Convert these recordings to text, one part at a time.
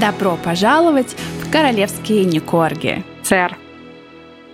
Добро пожаловать в королевские Никорги. Сэр.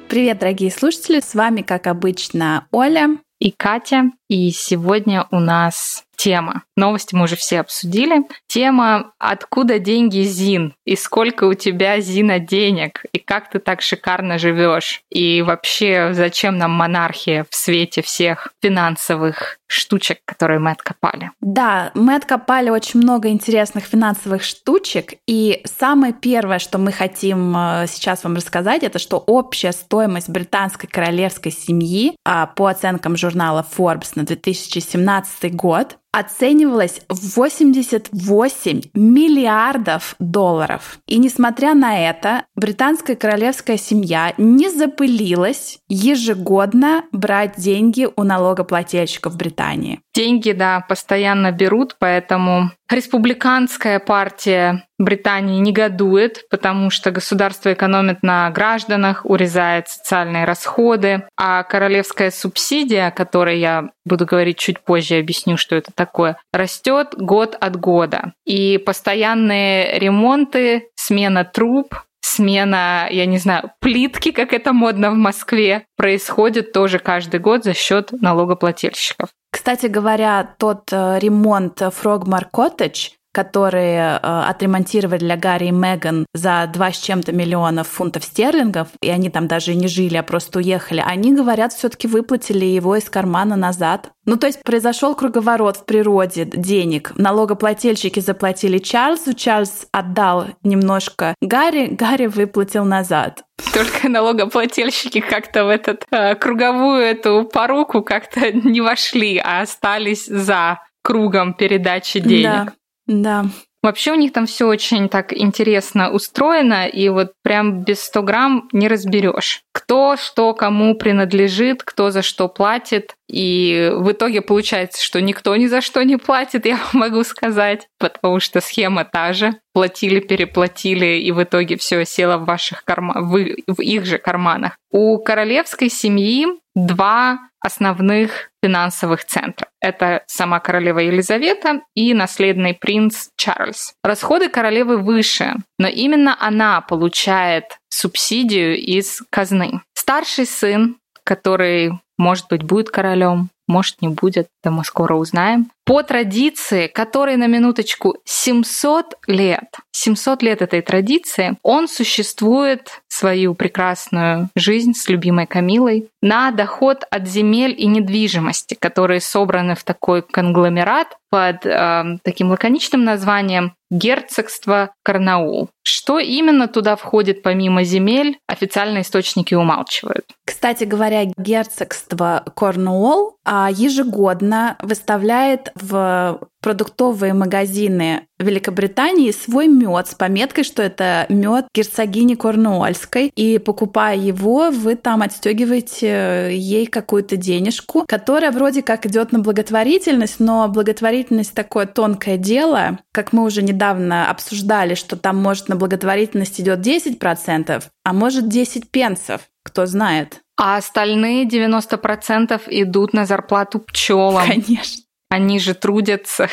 Привет, дорогие слушатели, с вами, как обычно, Оля и Катя. И сегодня у нас тема. Новости мы уже все обсудили. Тема «Откуда деньги, Зин?» и сколько у тебя, Зина, денег? И как ты так шикарно живешь? И вообще, зачем нам монархия в свете всех финансовых штучек, которые мы откопали? Да, мы откопали очень много интересных финансовых штучек. И самое первое, что мы хотим э, сейчас вам рассказать, это что общая стоимость британской королевской семьи а, по оценкам журнала Forbes на 2017 год оценивалась в 88 миллиардов долларов. И несмотря на это, британская королевская семья не запылилась ежегодно брать деньги у налогоплательщиков Британии. Деньги, да, постоянно берут, поэтому республиканская партия Британии негодует, потому что государство экономит на гражданах, урезает социальные расходы, а королевская субсидия, о которой я буду говорить чуть позже, объясню, что это такое, растет год от года. И постоянные ремонты, смена труб, смена, я не знаю, плитки, как это модно в Москве, происходит тоже каждый год за счет налогоплательщиков. Кстати говоря, тот э, ремонт Frogmore Cottage, которые э, отремонтировали для Гарри и Меган за два с чем-то миллионов фунтов стерлингов, и они там даже не жили, а просто уехали, они, говорят, все-таки выплатили его из кармана назад. Ну, то есть произошел круговорот в природе денег. Налогоплательщики заплатили Чарльзу, Чарльз отдал немножко Гарри, Гарри выплатил назад. Только налогоплательщики как-то в этот э, круговую эту поруку как-то не вошли, а остались за кругом передачи денег. Да. Да. Вообще у них там все очень так интересно устроено, и вот прям без 100 грамм не разберешь, кто что кому принадлежит, кто за что платит. И в итоге получается, что никто ни за что не платит, я могу сказать, потому что схема та же. Платили, переплатили, и в итоге все село в ваших карманах, в, в их же карманах. У королевской семьи два основных финансовых центра. Это сама королева Елизавета и наследный принц Чарльз. Расходы королевы выше, но именно она получает субсидию из казны. Старший сын, который, может быть, будет королем, может, не будет, это мы скоро узнаем. По традиции, которой на минуточку 700 лет, 700 лет этой традиции, он существует свою прекрасную жизнь с любимой Камилой на доход от земель и недвижимости, которые собраны в такой конгломерат под э, таким лаконичным названием герцогство Карнаул. Что именно туда входит помимо земель, официальные источники умалчивают. Кстати говоря, герцогство Корнуолл а, ежегодно выставляет в продуктовые магазины Великобритании свой мед с пометкой, что это мед герцогини Корнуольской. И покупая его, вы там отстегиваете ей какую-то денежку, которая вроде как идет на благотворительность, но благотворительность такое тонкое дело. Как мы уже недавно обсуждали, что там может на благотворительность идет 10%, а может 10 пенсов. Кто знает. А остальные 90% идут на зарплату пчелам. Конечно. Они же трудятся.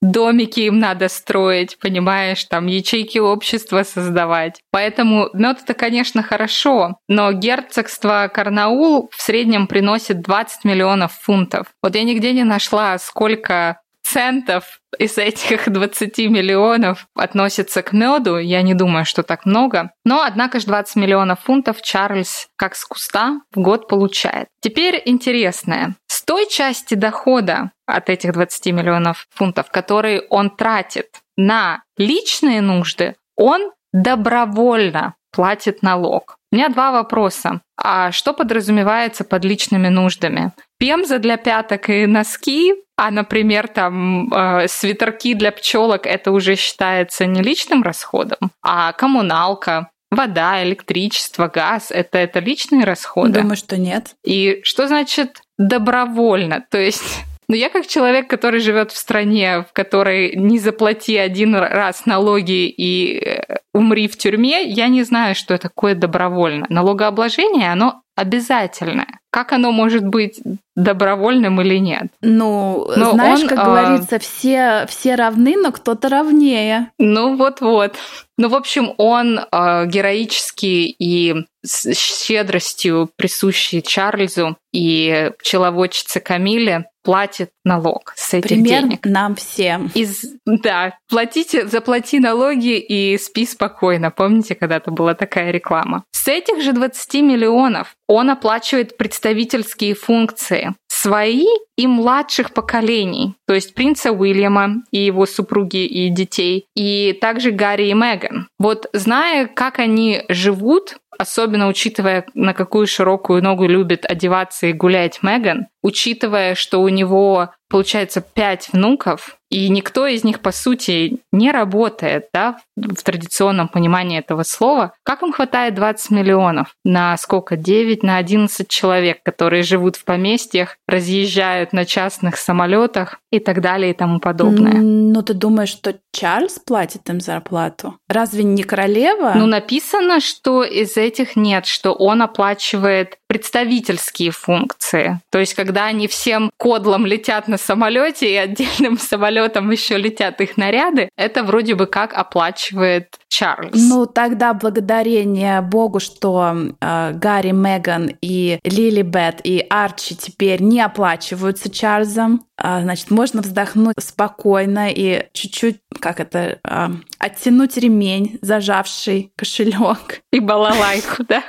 Домики им надо строить, понимаешь, там ячейки общества создавать. Поэтому мед это, конечно, хорошо, но герцогство Карнаул в среднем приносит 20 миллионов фунтов. Вот я нигде не нашла, сколько центов из этих 20 миллионов относится к меду. Я не думаю, что так много. Но, однако же, 20 миллионов фунтов Чарльз как с куста в год получает. Теперь интересное. Той части дохода от этих 20 миллионов фунтов, которые он тратит на личные нужды, он добровольно платит налог. У меня два вопроса. А что подразумевается под личными нуждами? Пемза для пяток и носки, а, например, там э, свитерки для пчелок, это уже считается не личным расходом, а коммуналка, вода, электричество, газ, это, это личные расходы? Думаю, что нет. И что значит добровольно? То есть но я как человек, который живет в стране, в которой не заплати один раз налоги и э, умри в тюрьме, я не знаю, что такое добровольно. Налогообложение, оно обязательное. Как оно может быть добровольным или нет. Ну, но знаешь, он, как а... говорится, все, все равны, но кто-то равнее. Ну, вот-вот. Ну, в общем, он э, героически и с щедростью присущий Чарльзу и пчеловодчице Камиле платит налог с этих Пример денег. нам всем. Из, да, платите, заплати налоги и спи спокойно. Помните, когда-то была такая реклама? С этих же 20 миллионов он оплачивает представительские функции свои и младших поколений, то есть принца Уильяма и его супруги и детей, и также Гарри и Меган. Вот зная, как они живут, особенно учитывая, на какую широкую ногу любит одеваться и гулять Меган, учитывая, что у него получается пять внуков, и никто из них, по сути, не работает, да, в традиционном понимании этого слова. Как им хватает 20 миллионов? На сколько? 9, на 11 человек, которые живут в поместьях, разъезжают на частных самолетах и так далее и тому подобное. Ну, ты думаешь, что Чарльз платит им зарплату? Разве не королева? Ну, написано, что из этих нет, что он оплачивает представительские функции. То есть, когда они всем кодлом летят на самолете и отдельным самолетом еще летят их наряды, это вроде бы как оплачивает Чарльз. Ну, тогда благодарение Богу, что э, Гарри, Меган и Лили Бет и Арчи теперь не оплачиваются Чарльзом. Э, значит, можно вздохнуть спокойно и чуть-чуть, как это, э, оттянуть ремень, зажавший кошелек. И балалайку, да?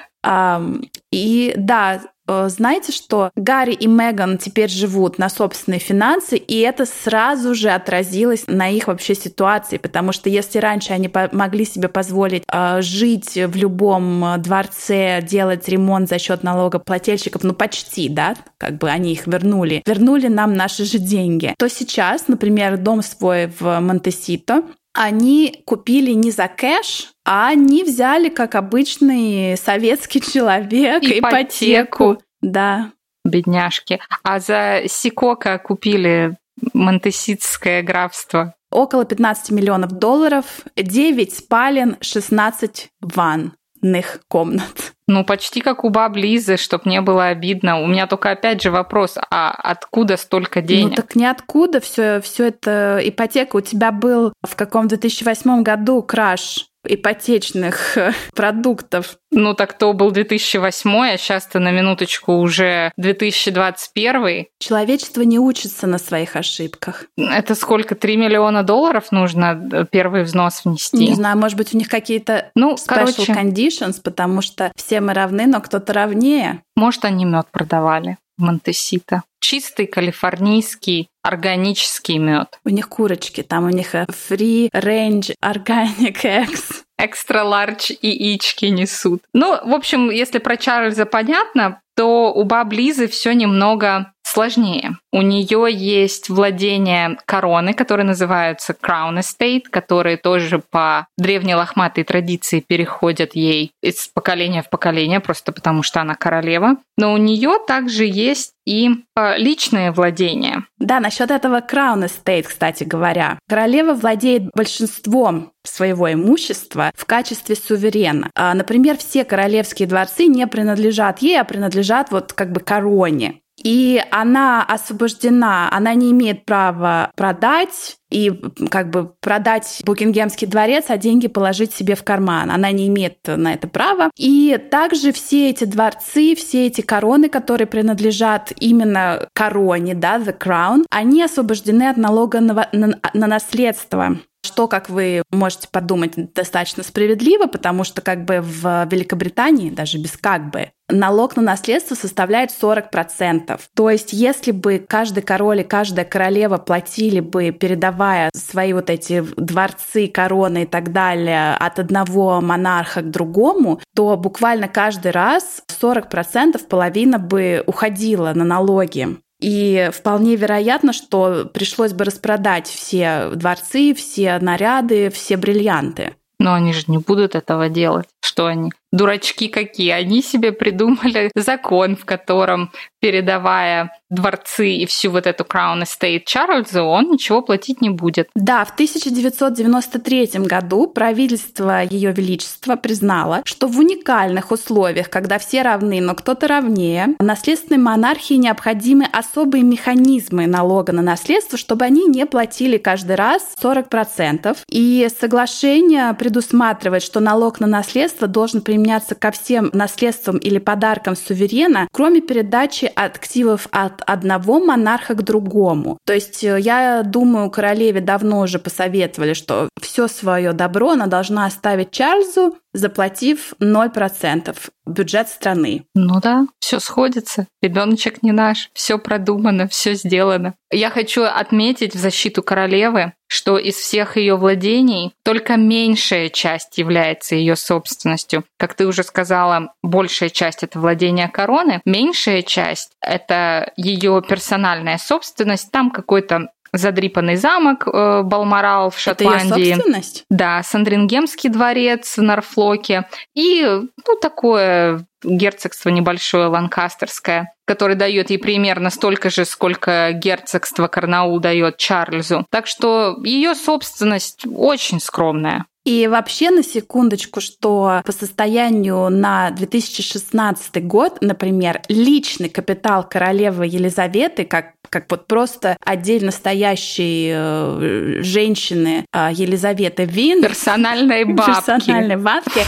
И да, знаете, что? Гарри и Меган теперь живут на собственные финансы, и это сразу же отразилось на их вообще ситуации, потому что если раньше они могли себе позволить э, жить в любом э, дворце, делать ремонт за счет налогоплательщиков, ну почти, да, как бы они их вернули, вернули нам наши же деньги, то сейчас, например, дом свой в Монтесито, они купили не за кэш, а они взяли, как обычный советский человек, ипотеку. ипотеку. Да. Бедняжки. А за Сикока купили Монтеситское графство. Около 15 миллионов долларов, 9 спален, 16 ванн ных комнат. Ну, почти как у баб Лизы, чтобы не было обидно. У меня только опять же вопрос, а откуда столько денег? Ну, так ниоткуда все, все это ипотека. У тебя был в каком 2008 году краш ипотечных продуктов. Ну так то был 2008, а сейчас-то на минуточку уже 2021. Человечество не учится на своих ошибках. Это сколько? 3 миллиона долларов нужно э, первый взнос внести? Не знаю, может быть, у них какие-то ну, special короче... conditions, потому что все мы равны, но кто-то равнее. Может, они мед продавали. Монтесита. Чистый калифорнийский органический мед. У них курочки, там у них э, free range organic eggs. Экстра ларч яички несут. Ну, в общем, если про Чарльза понятно, то у баб Лизы все немного сложнее. У нее есть владение короны, которые называются Crown Estate, которые тоже по древней лохматой традиции переходят ей из поколения в поколение, просто потому что она королева. Но у нее также есть и э, личное владение. Да, насчет этого Crown Estate, кстати говоря. Королева владеет большинством своего имущества в качестве суверена. А, например, все королевские дворцы не принадлежат ей, а принадлежат вот как бы короне. И она освобождена, она не имеет права продать и как бы продать Букингемский дворец, а деньги положить себе в карман. Она не имеет на это права. И также все эти дворцы, все эти короны, которые принадлежат именно короне, да, the crown, они освобождены от налога на, на, на наследство что, как вы можете подумать, достаточно справедливо, потому что как бы в Великобритании, даже без как бы, налог на наследство составляет 40%. То есть если бы каждый король и каждая королева платили бы, передавая свои вот эти дворцы, короны и так далее от одного монарха к другому, то буквально каждый раз 40% половина бы уходила на налоги. И вполне вероятно, что пришлось бы распродать все дворцы, все наряды, все бриллианты. Но они же не будут этого делать. Что они? Дурачки какие. Они себе придумали закон, в котором, передавая дворцы и всю вот эту Crown Estate Чарльзу, он ничего платить не будет. Да, в 1993 году правительство Ее Величества признало, что в уникальных условиях, когда все равны, но кто-то равнее, наследственной монархии необходимы особые механизмы налога на наследство, чтобы они не платили каждый раз 40%. И соглашение предусматривает, что налог на наследство должен применяться ко всем наследствам или подаркам суверена, кроме передачи активов от одного монарха к другому. То есть э, я думаю, королеве давно уже посоветовали, что все свое добро она должна оставить Чарльзу, заплатив 0% бюджет страны. Ну да, все сходится. Ребеночек не наш, все продумано, все сделано. Я хочу отметить в защиту королевы, что из всех ее владений только меньшая часть является ее собственностью. Как ты уже сказала, большая часть это владение короны, меньшая часть это ее персональная собственность. Там какой-то задрипанный замок э, Балморал в Шотландии. Это собственность? Да, Сандрингемский дворец в Норфлоке и ну, такое герцогство небольшое ланкастерское, которое дает ей примерно столько же, сколько герцогство Карнаул дает Чарльзу. Так что ее собственность очень скромная. И вообще, на секундочку, что по состоянию на 2016 год, например, личный капитал королевы Елизаветы, как, как вот просто отдельно стоящей э, женщины э, Елизаветы Вин, персональной бабки, персональной бабки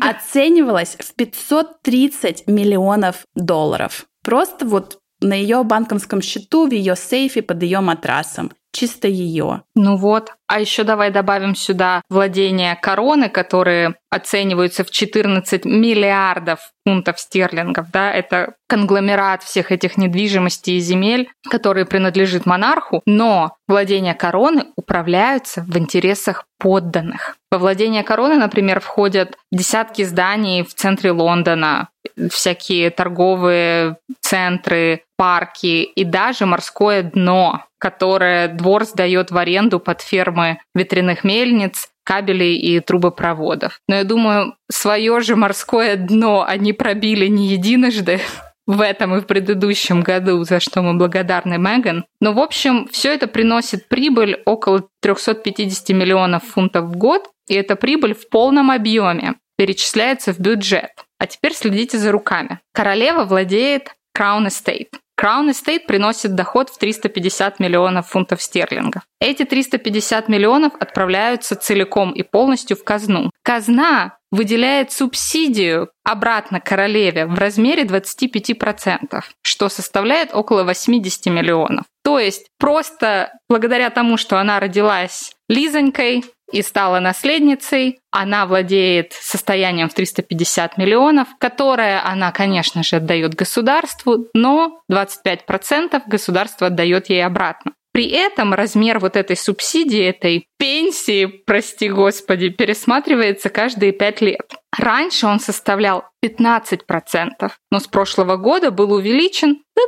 оценивалась в 530 миллионов долларов. Просто вот на ее банковском счету, в ее сейфе под ее матрасом чисто ее. Ну вот. А еще давай добавим сюда владения короны, которые оцениваются в 14 миллиардов фунтов стерлингов. Да? Это конгломерат всех этих недвижимостей и земель, которые принадлежит монарху, но владения короны управляются в интересах подданных. Во владение короны, например, входят десятки зданий в центре Лондона, всякие торговые центры, парки и даже морское дно, которое двор сдает в аренду под фермы ветряных мельниц, кабелей и трубопроводов. Но я думаю, свое же морское дно они пробили не единожды, в этом и в предыдущем году, за что мы благодарны Меган. Но, в общем, все это приносит прибыль около 350 миллионов фунтов в год, и эта прибыль в полном объеме перечисляется в бюджет. А теперь следите за руками. Королева владеет Crown Estate. Crown Estate приносит доход в 350 миллионов фунтов стерлингов. Эти 350 миллионов отправляются целиком и полностью в казну. Казна выделяет субсидию обратно королеве в размере 25%, что составляет около 80 миллионов. То есть просто благодаря тому, что она родилась Лизонькой, и стала наследницей. Она владеет состоянием в 350 миллионов, которое она, конечно же, отдает государству, но 25% государство отдает ей обратно. При этом размер вот этой субсидии, этой пенсии, прости господи, пересматривается каждые пять лет. Раньше он составлял 15%, но с прошлого года был увеличен до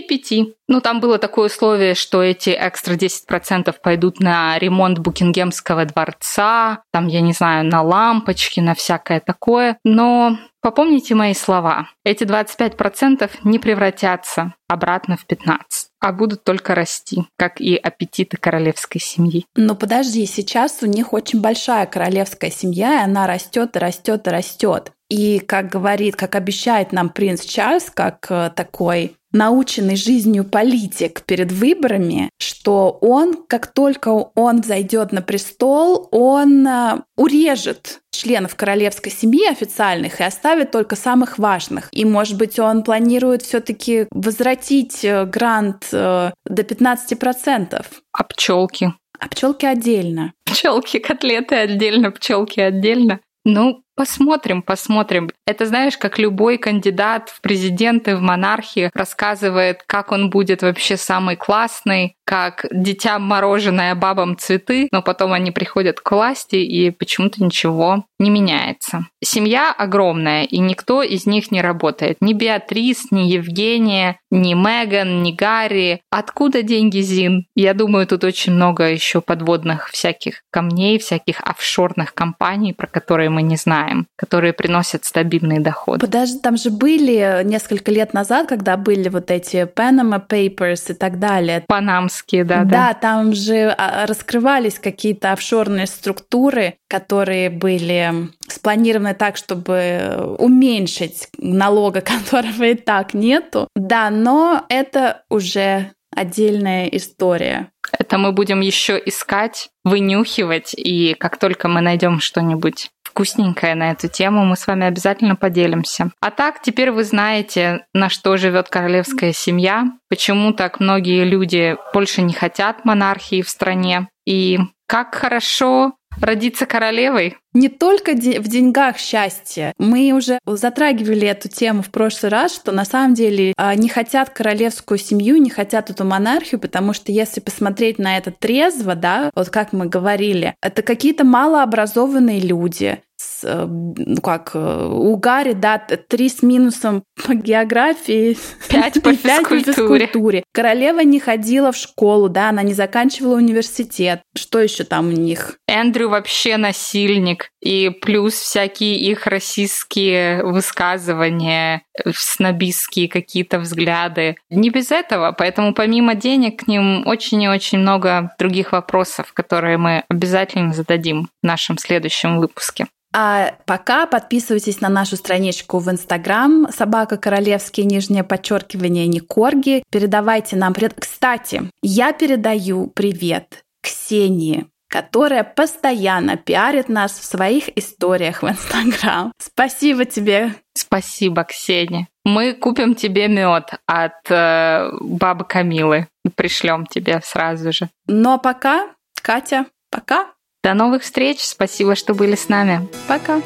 25%. Ну, там было такое условие, что эти экстра 10% пойдут на ремонт Букингемского дворца, там, я не знаю, на лампочки, на всякое такое. Но попомните мои слова. Эти 25% не превратятся обратно в 15% а будут только расти, как и аппетиты королевской семьи. Но подожди, сейчас у них очень большая королевская семья, и она растет и растет и растет. И как говорит, как обещает нам принц Чарльз, как э, такой наученный жизнью политик перед выборами, что он, как только он взойдет на престол, он э, урежет членов королевской семьи официальных и оставит только самых важных. И, может быть, он планирует все-таки возвратить э, грант до 15%. А пчелки? А пчелки отдельно. Пчелки, котлеты отдельно, пчелки отдельно. Ну, Посмотрим, посмотрим. Это знаешь, как любой кандидат в президенты, в монархии рассказывает, как он будет вообще самый классный, как дитя мороженое бабам цветы, но потом они приходят к власти и почему-то ничего не меняется. Семья огромная, и никто из них не работает. Ни Беатрис, ни Евгения, ни Меган, ни Гарри. Откуда деньги, Зин? Я думаю, тут очень много еще подводных всяких камней, всяких офшорных компаний, про которые мы не знаем покупаем, которые приносят стабильный доход. Подожди, там же были несколько лет назад, когда были вот эти Panama Papers и так далее. Панамские, да, да. Да, там же а, раскрывались какие-то офшорные структуры, которые были спланированы так, чтобы уменьшить налога, которого и так нету. Да, но это уже отдельная история. Это мы будем еще искать, вынюхивать, и как только мы найдем что-нибудь вкусненькое на эту тему, мы с вами обязательно поделимся. А так, теперь вы знаете, на что живет королевская семья, почему так многие люди больше не хотят монархии в стране, и как хорошо родиться королевой. Не только в деньгах счастье. Мы уже затрагивали эту тему в прошлый раз, что на самом деле а, не хотят королевскую семью, не хотят эту монархию, потому что если посмотреть на это трезво, да, вот как мы говорили, это какие-то малообразованные люди, Э, ну как, э, у Гарри, да, три с минусом по географии, пять по физкультуре. физкультуре. Королева не ходила в школу, да, она не заканчивала университет. Что еще там у них? Эндрю вообще насильник. И плюс всякие их российские высказывания, снобистские какие-то взгляды. Не без этого, поэтому помимо денег к ним очень и очень много других вопросов, которые мы обязательно зададим в нашем следующем выпуске. А пока подписывайтесь на нашу страничку в Инстаграм «Собака королевские нижнее подчеркивание Никорги». Передавайте нам. Кстати, я передаю привет Ксении, которая постоянно пиарит нас в своих историях в Инстаграм. Спасибо тебе. Спасибо, Ксения. Мы купим тебе мед от э, бабы Камилы. Пришлем тебе сразу же. Ну а пока, Катя, пока. До новых встреч. Спасибо, что были с нами. Пока.